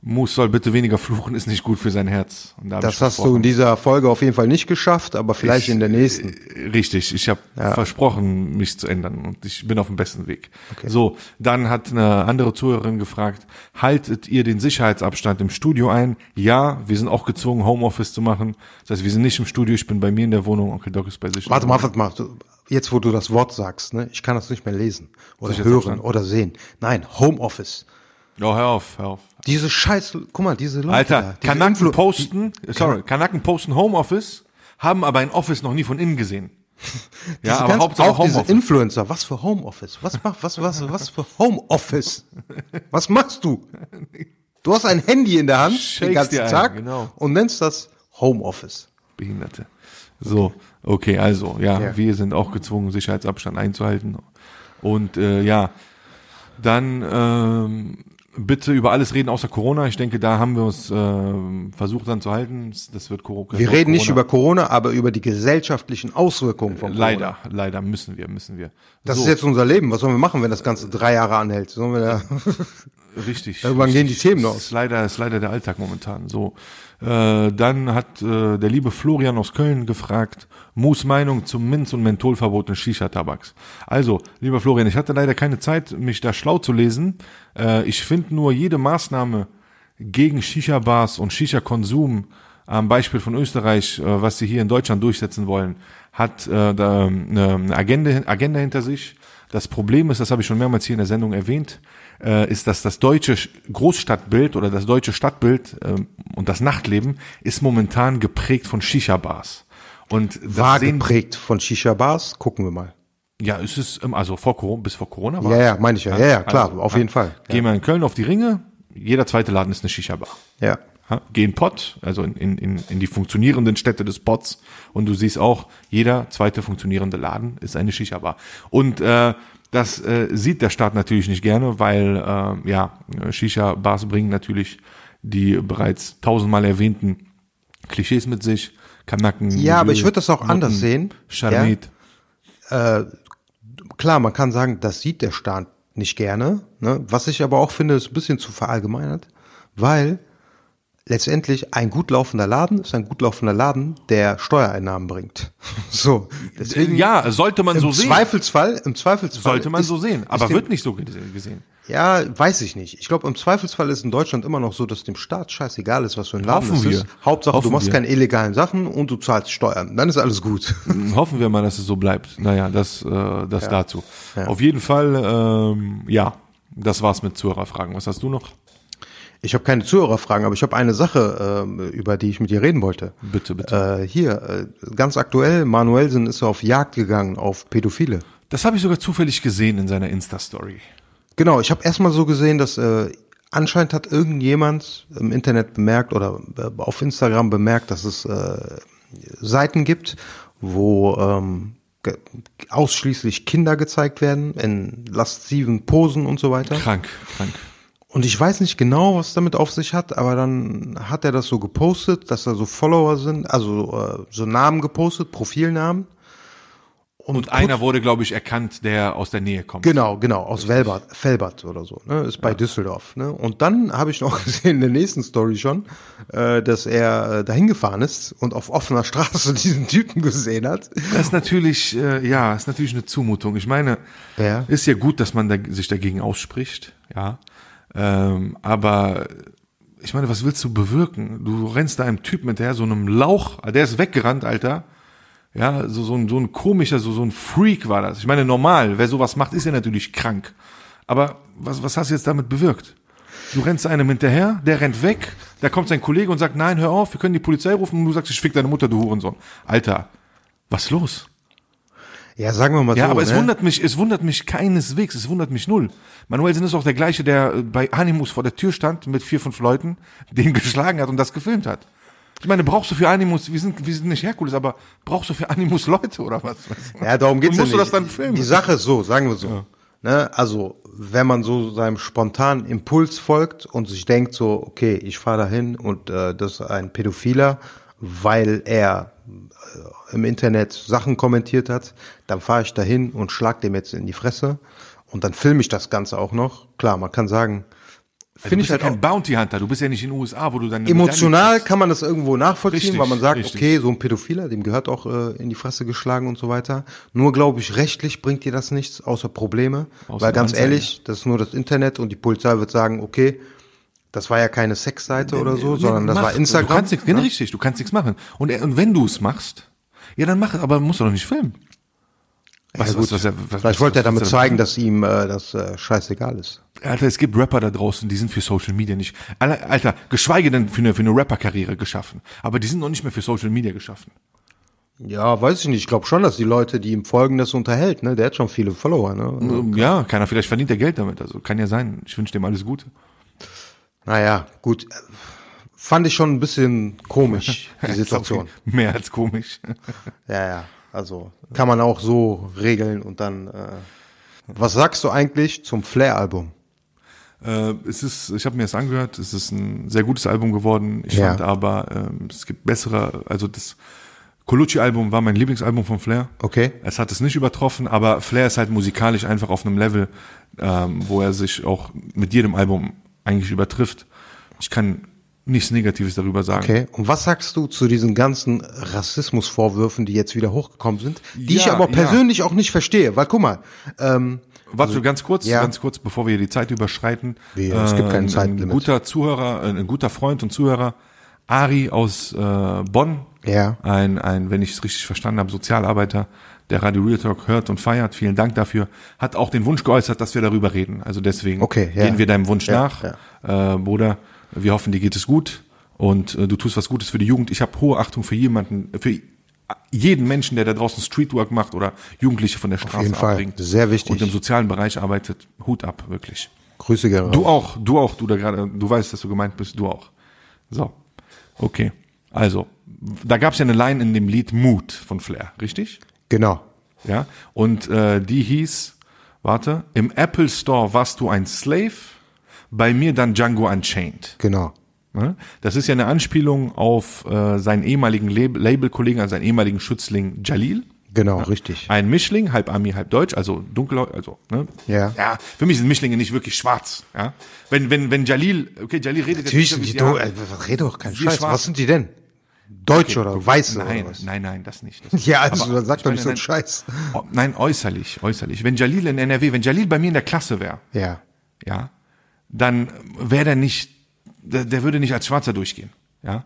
Moose soll bitte weniger fluchen, ist nicht gut für sein Herz. Das ich hast du in dieser Folge auf jeden Fall nicht geschafft, aber vielleicht in der nächsten. Äh, Richtig, ich habe versprochen, mich zu ändern und ich bin auf dem besten Weg. Okay. So, dann hat eine andere Zuhörerin gefragt, haltet ihr den Sicherheitsabstand im Studio ein? Ja, wir sind auch gezwungen, Homeoffice zu machen. Das heißt, wir sind nicht im Studio, ich bin bei mir in der Wohnung, Onkel Doc ist bei sich. Warte mal, warte mal. Jetzt, wo du das Wort sagst, ne, ich kann das nicht mehr lesen oder hören oder sehen. Nein, Homeoffice. Oh, hör auf, hör auf. Diese Scheiß, guck mal, diese Leute. Alter, da, diese Kanaken Influ- posten, sorry, Kanaken posten Homeoffice, haben aber ein Office noch nie von innen gesehen. Ja, diese aber Hauptsache auch diese Homeoffice. Influencer. Was für Homeoffice? Was macht, was, was, was für Homeoffice? Was machst du? Du hast ein Handy in der Hand den Shakes ganzen dir ein, Tag genau. und nennst das Homeoffice. Behinderte. So, okay, also, ja, Ja. wir sind auch gezwungen, Sicherheitsabstand einzuhalten. Und äh, ja, dann ähm, bitte über alles reden außer Corona. Ich denke, da haben wir uns ähm, versucht dann zu halten. Das wird Corona. Wir reden nicht über Corona, aber über die gesellschaftlichen Auswirkungen von Corona. Leider, leider müssen wir, müssen wir. Das so, ist jetzt unser Leben. Was sollen wir machen, wenn das Ganze drei Jahre anhält? Sollen wir da richtig. Irgendwann richtig. gehen die Themen aus. Ist leider, ist leider der Alltag momentan. So, äh, dann hat äh, der liebe Florian aus Köln gefragt, Moos Meinung zum Minz- und Mentholverbot in Shisha-Tabaks. Also, lieber Florian, ich hatte leider keine Zeit, mich da schlau zu lesen. Äh, ich finde nur jede Maßnahme gegen Shisha-Bars und Shisha-Konsum am Beispiel von Österreich, äh, was sie hier in Deutschland durchsetzen wollen, hat äh, da eine eine Agenda, Agenda hinter sich. Das Problem ist, das habe ich schon mehrmals hier in der Sendung erwähnt, äh, ist, dass das deutsche Großstadtbild oder das deutsche Stadtbild ähm, und das Nachtleben ist momentan geprägt von Shisha-Bars. Und das war sehen- geprägt von Shisha-Bars? Gucken wir mal. Ja, es ist, ähm, also vor Corona, bis vor Corona war Ja, es. ja, meine ich ja. Ja, ja, klar, auf jeden Fall. Gehen wir in Köln auf die Ringe, jeder zweite Laden ist eine Shisha-Bar. Ja. Ja, Geh in Pott, also in, in, in, in die funktionierenden Städte des Pots und du siehst auch, jeder zweite funktionierende Laden ist eine Shisha-Bar. Und äh, das äh, sieht der Staat natürlich nicht gerne, weil äh, ja, Shisha-Bars bringen natürlich die bereits tausendmal erwähnten Klischees mit sich. Kanaken. Ja, aber Milieu, ich würde das auch anders Nutten, sehen. Charmet. Klar, man kann sagen, das sieht der Staat nicht gerne. Ne? Was ich aber auch finde, ist ein bisschen zu verallgemeinert, weil letztendlich ein gut laufender Laden ist ein gut laufender Laden, der Steuereinnahmen bringt. So, deswegen Ja, sollte man im so sehen. Zweifelsfall, im Zweifelsfall Sollte man ist, so sehen, aber ist dem- wird nicht so gese- gesehen. Ja, weiß ich nicht. Ich glaube, im Zweifelsfall ist in Deutschland immer noch so, dass dem Staat scheißegal ist, was für ein Laden Hoffen es wir. ist. Hauptsache, Hoffen du machst wir. keine illegalen Sachen und du zahlst Steuern. Dann ist alles gut. Hoffen wir mal, dass es so bleibt. Naja, das, äh, das dazu. Auf jeden Fall, ähm, ja, das war's mit Zuhörerfragen. Was hast du noch? Ich habe keine Zuhörerfragen, aber ich habe eine Sache, ähm, über die ich mit dir reden wollte. Bitte, bitte. Äh, hier, äh, ganz aktuell, Manuelsen ist auf Jagd gegangen auf Pädophile. Das habe ich sogar zufällig gesehen in seiner Insta-Story. Genau, ich habe erstmal so gesehen, dass äh, anscheinend hat irgendjemand im Internet bemerkt oder äh, auf Instagram bemerkt, dass es äh, Seiten gibt, wo ähm, ausschließlich Kinder gezeigt werden in lasziven Posen und so weiter. Krank, krank. Und ich weiß nicht genau, was damit auf sich hat, aber dann hat er das so gepostet, dass da so Follower sind, also äh, so Namen gepostet, Profilnamen. Und einer wurde, glaube ich, erkannt, der aus der Nähe kommt. Genau, genau, aus Velbert, Felbert oder so, ne? Ist bei Düsseldorf. Ne? Und dann habe ich noch gesehen in der nächsten Story schon, äh, dass er äh, dahin gefahren ist und auf offener Straße diesen Typen gesehen hat. Das ist natürlich, äh, ja, ist natürlich eine Zumutung. Ich meine, Ja. ist ja gut, dass man da, sich dagegen ausspricht, ja. Ähm, aber ich meine, was willst du bewirken? Du rennst da einem Typ der so einem Lauch, der ist weggerannt, Alter. Ja, so, so, ein, so ein komischer, so, so ein Freak war das. Ich meine, normal, wer sowas macht, ist ja natürlich krank. Aber was, was hast du jetzt damit bewirkt? Du rennst einem hinterher, der rennt weg, da kommt sein Kollege und sagt, nein, hör auf, wir können die Polizei rufen und du sagst, ich fick deine Mutter, du Hurensohn. Alter, was los? Ja, sagen wir mal Ja, so. aber es ne? wundert mich, es wundert mich keineswegs, es wundert mich null. Manuelsen ist auch der gleiche, der äh, bei Animus vor der Tür stand mit vier, fünf Leuten, den geschlagen hat und das gefilmt hat. Ich meine, brauchst du für Animus, wir sind, wir sind nicht Herkules, aber brauchst du für Animus Leute oder was? Ja, darum geht's Und ja musst du nicht. das dann filmen? Die Sache ist so, sagen wir so. Ne, also, wenn man so seinem spontanen Impuls folgt und sich denkt so, okay, ich fahre dahin und äh, das ist ein Pädophiler, weil er im Internet Sachen kommentiert hat, dann fahre ich dahin und schlag dem jetzt in die Fresse und dann filme ich das Ganze auch noch. Klar, man kann sagen, Du finde ich halt ja kein Bounty Hunter, du bist ja nicht in den USA, wo du dann Emotional kann man das irgendwo nachvollziehen, Richtig, weil man sagt, richtig. okay, so ein Pädophiler, dem gehört auch äh, in die Fresse geschlagen und so weiter. Nur glaube ich, rechtlich bringt dir das nichts, außer Probleme. Außer weil ganz Anzeige. ehrlich, das ist nur das Internet und die Polizei wird sagen, okay, das war ja keine Sexseite oder so, sondern das mach. war Instagram. Du kannst nichts, ne? richtig, du kannst nichts machen. Und, er- und wenn du es machst, ja, dann mach es, aber musst du doch nicht filmen. Ja, gut, was- was- Vielleicht wollte er was- damit was- zeigen, dass ihm äh, das äh, scheißegal ist. Alter, es gibt Rapper da draußen, die sind für Social Media nicht, Alter, geschweige denn für eine, für eine Rapper-Karriere geschaffen. Aber die sind noch nicht mehr für Social Media geschaffen. Ja, weiß ich nicht. Ich glaube schon, dass die Leute, die ihm folgen, das unterhält. Ne? Der hat schon viele Follower. Ne? Ja, keiner, vielleicht verdient er Geld damit. Also kann ja sein. Ich wünsche dem alles Gute. Naja, gut. Fand ich schon ein bisschen komisch, die Situation. Mehr als komisch. Ja, ja. Also kann man auch so regeln und dann. Äh, was sagst du eigentlich zum Flair-Album? Äh, es ist, ich habe mir das angehört, es ist ein sehr gutes Album geworden. Ich Ja. fand aber, ähm, es gibt bessere, also das Colucci-Album war mein Lieblingsalbum von Flair. Okay. Es hat es nicht übertroffen, aber Flair ist halt musikalisch einfach auf einem Level, ähm, wo er sich auch mit jedem Album eigentlich übertrifft. Ich kann nichts Negatives darüber sagen. Okay. Und was sagst du zu diesen ganzen Rassismusvorwürfen, die jetzt wieder hochgekommen sind, die ich Ja, aber ja. persönlich auch nicht verstehe? Weil guck mal, ähm, Warte ganz kurz, ja. ganz kurz, bevor wir die Zeit überschreiten. Wie, es gibt kein ein, ein Zeitlimit. guter Zuhörer, äh, ein guter Freund und Zuhörer, Ari aus äh, Bonn, Ja. ein, ein, wenn ich es richtig verstanden habe, Sozialarbeiter, der Radio Real Talk hört und feiert. Vielen Dank dafür. Hat auch den Wunsch geäußert, dass wir darüber reden. Also deswegen Okay, ja. gehen wir deinem Wunsch Ja, nach, Äh, Bruder. Wir hoffen, dir geht es gut und äh, du tust was Gutes für die Jugend. Ich habe hohe Achtung für jemanden, für jeden Menschen, der da draußen Streetwork macht oder Jugendliche von der Straße jeden Fall. abbringt. Sehr wichtig. Und im sozialen Bereich arbeitet. Hut ab, wirklich. Grüße gerne. Du auch, du auch, du da gerade, du weißt, dass du gemeint bist, du auch. So, okay. Also, da gab es ja eine Line in dem Lied Mood von Flair, richtig? Genau. Ja. Und äh, die hieß, warte, im Apple Store warst du ein Slave, bei mir dann Django Unchained. Genau. Ne? Das ist ja eine Anspielung auf äh, seinen ehemaligen Lab Labelkollegen, also seinen ehemaligen Schützling Jalil. Genau, richtig. Ein Mischling, halb Ami, halb Deutsch, also dunkel, also, ne? Ja. Ja, für mich sind Mischlinge nicht wirklich schwarz, ja. Wenn, wenn, wenn Jalil, okay, Jalil redet Natürlich jetzt die nicht do so, wie äh, red doch kein Scheiß. Schwarzen. Was sind die denn? Deutsch oder Weiße Nein, oder was? nein, nein, das nicht. Das Ja, also Aber dann sag doch nicht so einen Scheiß. oh, Nein, äußerlich, äußerlich. Wenn Jalil in NRW, wenn Jalil bei mir in der Klasse wäre, Ja. ja, dann wäre der nicht, der, der würde nicht als Schwarzer durchgehen, ja.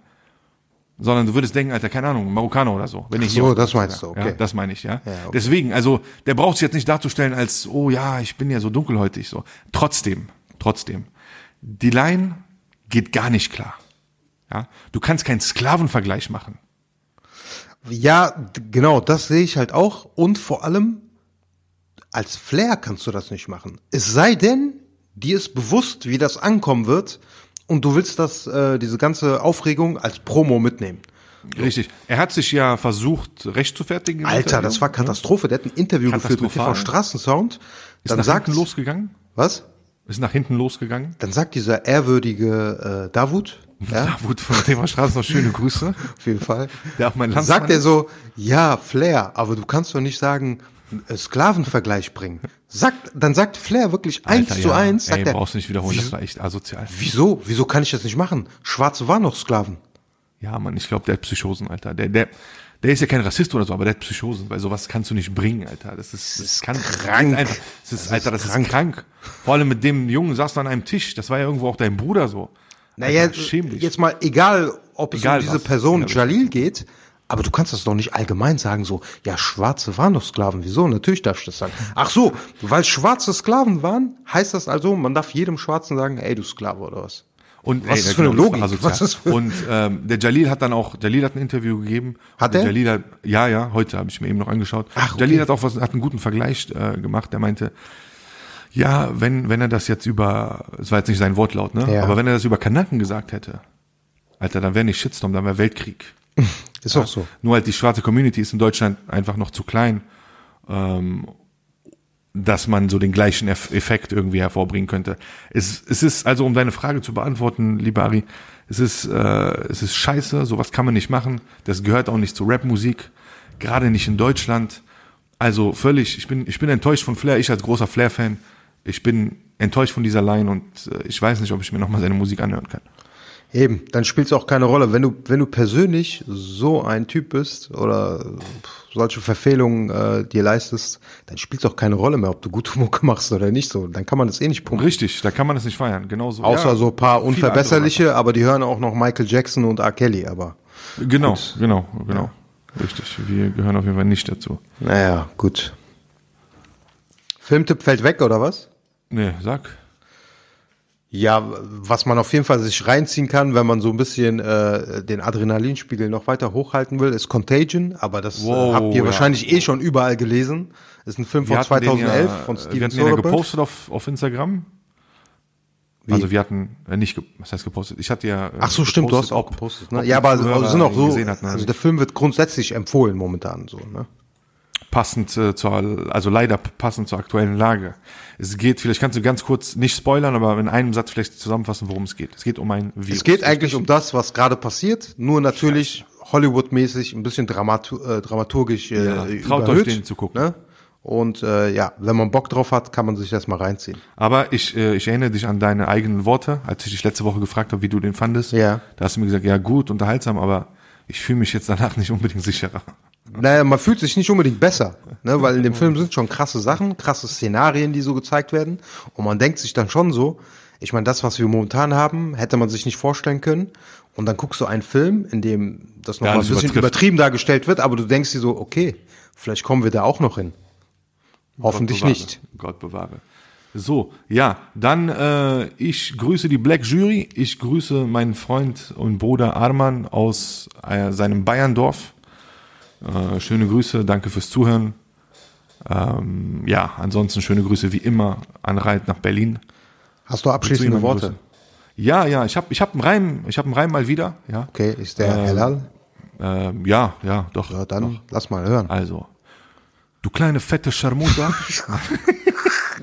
Sondern du würdest denken, Alter, keine Ahnung, Marokkaner oder so. Wenn ich Ach so, das meinst du, Ja, okay. das meine ich, ja. Ja, okay. Deswegen, also, der braucht sich jetzt nicht darzustellen als, oh ja, ich bin ja so dunkelhäutig, so. Trotzdem, trotzdem. Die Line geht gar nicht klar. Ja. Du kannst keinen Sklavenvergleich machen. Ja, genau, das sehe ich halt auch. Und vor allem, als Flair kannst du das nicht machen. Es sei denn, dir ist bewusst, wie das ankommen wird und du willst das, äh, diese ganze Aufregung als Promo mitnehmen. Richtig. Er hat sich ja versucht, recht zu fertigen. Alter, Interview. das war Katastrophe. Der hat ein Interview geführt mit TV. Straßensound. Ist Dann nach sagt, hinten losgegangen? was? Ist nach hinten losgegangen? Dann sagt dieser ehrwürdige äh, Davut, ja, Da wurde von Thema Straße noch schöne Grüße. auf jeden Fall. Der auch mein Landsmann Sagt er so, ja, Flair, aber du kannst doch nicht sagen, äh, Sklavenvergleich bringen. Sagt, dann sagt Flair wirklich eins Alter, zu ja. eins, sagt Ey, er, brauchst du nicht wiederholen, wieso, das war echt asozial. wieso, wieso kann ich das nicht machen? Schwarze waren noch Sklaven. Ja, Mann, ich glaube, der hat Psychosen, Alter. Der, der, der ist ja kein Rassist oder so, aber der hat Psychosen, weil sowas kannst du nicht bringen, Alter. Das ist, das ist kann, krank. Das ist, Das Alter, ist das krank. ist krank. Vor allem mit dem Jungen saß du an einem Tisch. Das war ja irgendwo auch dein Bruder so. Naja, Alter, schäm dich. jetzt mal egal, ob es Egal um diese was. Person Ja, Jalil geht, aber du kannst das doch nicht allgemein sagen, so, ja, Schwarze waren doch Sklaven. Wieso? Natürlich darf ich das sagen. Ach so, weil Schwarze Sklaven waren, heißt das also, man darf jedem Schwarzen sagen, ey, du Sklave oder was? Und, Was ey, ist für eine Logik? asozial. Was ist für- Und ähm, der Jalil hat dann auch, Jalil hat ein Interview gegeben. Hat der er? Jalil hat, ja, ja, heute habe ich mir eben noch angeschaut. Ach, okay. Jalil hat auch was, hat einen guten Vergleich äh, gemacht. Der meinte, ja, wenn wenn er das jetzt über, es war jetzt nicht sein Wortlaut, ne? Ja. Aber wenn er das über Kanaken gesagt hätte, Alter, dann wäre nicht Shitstorm, dann wäre Weltkrieg. Ist auch so. Nur halt die schwarze Community ist in Deutschland einfach noch zu klein, ähm, dass man so den gleichen Eff Effekt irgendwie hervorbringen könnte. Es, es ist also, um deine Frage zu beantworten, lieber Ari, es ist, äh, es ist scheiße, sowas kann man nicht machen. Das gehört auch nicht zu Rapmusik, gerade nicht in Deutschland. Also völlig, ich bin, ich bin enttäuscht von Flair, ich als großer Flair-Fan, ich bin enttäuscht von dieser Line und äh, ich weiß nicht, ob ich mir nochmal seine Musik anhören kann. Eben, dann spielt es auch keine Rolle. Wenn du, wenn du persönlich so ein Typ bist oder solche Verfehlungen äh, dir leistest, dann spielt es auch keine Rolle mehr, ob du gute Mucke machst oder nicht so. Dann kann man das eh nicht pumpen. Richtig, da kann man das nicht feiern, genauso. Außer Ja, so ein paar unverbesserliche, aber die hören auch noch Michael Jackson und R. Kelly, aber Genau, genau, genau. Richtig. Wir gehören auf jeden Fall nicht dazu. naja, gut. Filmtipp fällt weg, oder was? Nee, sag. Ja, was man auf jeden Fall sich reinziehen kann, wenn man so ein bisschen äh, den Adrenalinspiegel noch weiter hochhalten will, ist Contagion, aber das Wow, äh, habt ihr ja. wahrscheinlich eh schon überall gelesen. Ist ein Film von Wir den 2011 ja, von Wir Steven hatten den ja Soderbergh. gepostet auf, auf Instagram. Also wir hatten, äh, nicht, was heißt gepostet? Ich hatte ja. äh, Ach so, stimmt, du hast auch gepostet. Ne? Ja, aber sind auch so, gesehen hatten, also der Film wird grundsätzlich empfohlen momentan so. Ne? Passend äh, zur, also leider passend zur aktuellen Lage. Es geht, vielleicht kannst du ganz kurz, nicht spoilern, aber in einem Satz vielleicht zusammenfassen, worum es geht. Es geht um ein Virus. Es geht eigentlich um das, was gerade passiert, nur natürlich Hollywood-mäßig, ein bisschen dramatu äh, dramaturgisch äh, Ja, traut euch, überhöht, den zu gucken. Ne? Und äh, ja, wenn man Bock drauf hat, kann man sich das mal reinziehen. Aber ich, äh, ich erinnere dich an deine eigenen Worte, als ich dich letzte Woche gefragt habe, wie du den fandest. Ja. Da hast du mir gesagt, ja gut, unterhaltsam, aber ich fühle mich jetzt danach nicht unbedingt sicherer. Naja, man fühlt sich nicht unbedingt besser, ne? weil in dem Film sind schon krasse Sachen, krasse Szenarien, die so gezeigt werden. Und man denkt sich dann schon so, ich meine, das, was wir momentan haben, hätte man sich nicht vorstellen können. Und dann guckst du einen Film, in dem das noch mal ein bisschen übertrifft. übertrieben dargestellt wird, aber du denkst dir so, okay, vielleicht kommen wir da auch noch hin. Hoffentlich Gott nicht. Gott bewahre. So, ja, dann äh, ich grüße die Black Jury, ich grüße meinen Freund und Bruder Arman aus äh, seinem Bayerndorf. Äh, schöne Grüße, danke fürs Zuhören. Ähm, ja, ansonsten schöne Grüße wie immer an Reit nach Berlin. Hast du abschließende Worte? Grüße. Ja, ja, ich habe ich hab einen Reim, ich habe einen Reim mal wieder, ja. Okay, ist der Helal? Ähm, ja, ja, doch. Ja, dann lass mal hören. Also, du kleine fette Scharmuta.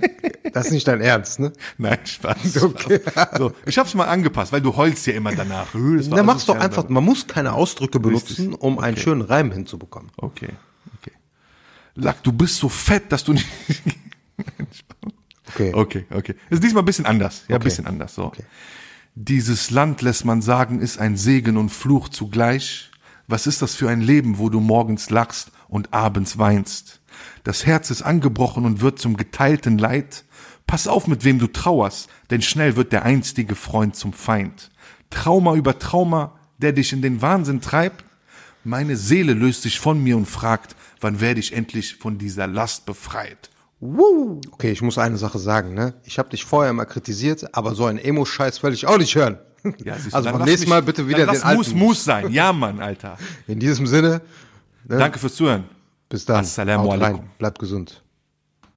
Das ist nicht dein Ernst, ne? Nein, Spaß. Okay. So, ich hab's mal angepasst, weil du heulst ja immer danach. Das war Na, mach's doch einfach, man muss keine Ausdrücke benutzen, Richtig. um einen Okay. schönen Reim hinzubekommen. Okay, okay. Lack, du bist so fett, dass du nicht. Okay. Okay, okay. Ist diesmal ein bisschen anders. Ja, ein bisschen anders. So. Dieses Land, lässt man sagen, ist ein Segen und Fluch zugleich. Was ist das für ein Leben, wo du morgens lachst und abends weinst? Das Herz ist angebrochen und wird zum geteilten Leid. Pass auf, mit wem du trauerst, denn schnell wird der einstige Freund zum Feind. Trauma über Trauma, der dich in den Wahnsinn treibt. Meine Seele löst sich von mir und fragt, wann werde ich endlich von dieser Last befreit? Okay, ich muss eine Sache sagen, ne? Ich habe dich vorher immer kritisiert, aber so einen Emo-Scheiß will ich auch nicht hören. Ja, siehst also beim nächsten Mal bitte wieder dann den lass Muss, muss sein. Ja, Mann, Alter. In diesem Sinne, Danke fürs Zuhören. bis dann. Assalamu alaikum. Bleibt gesund.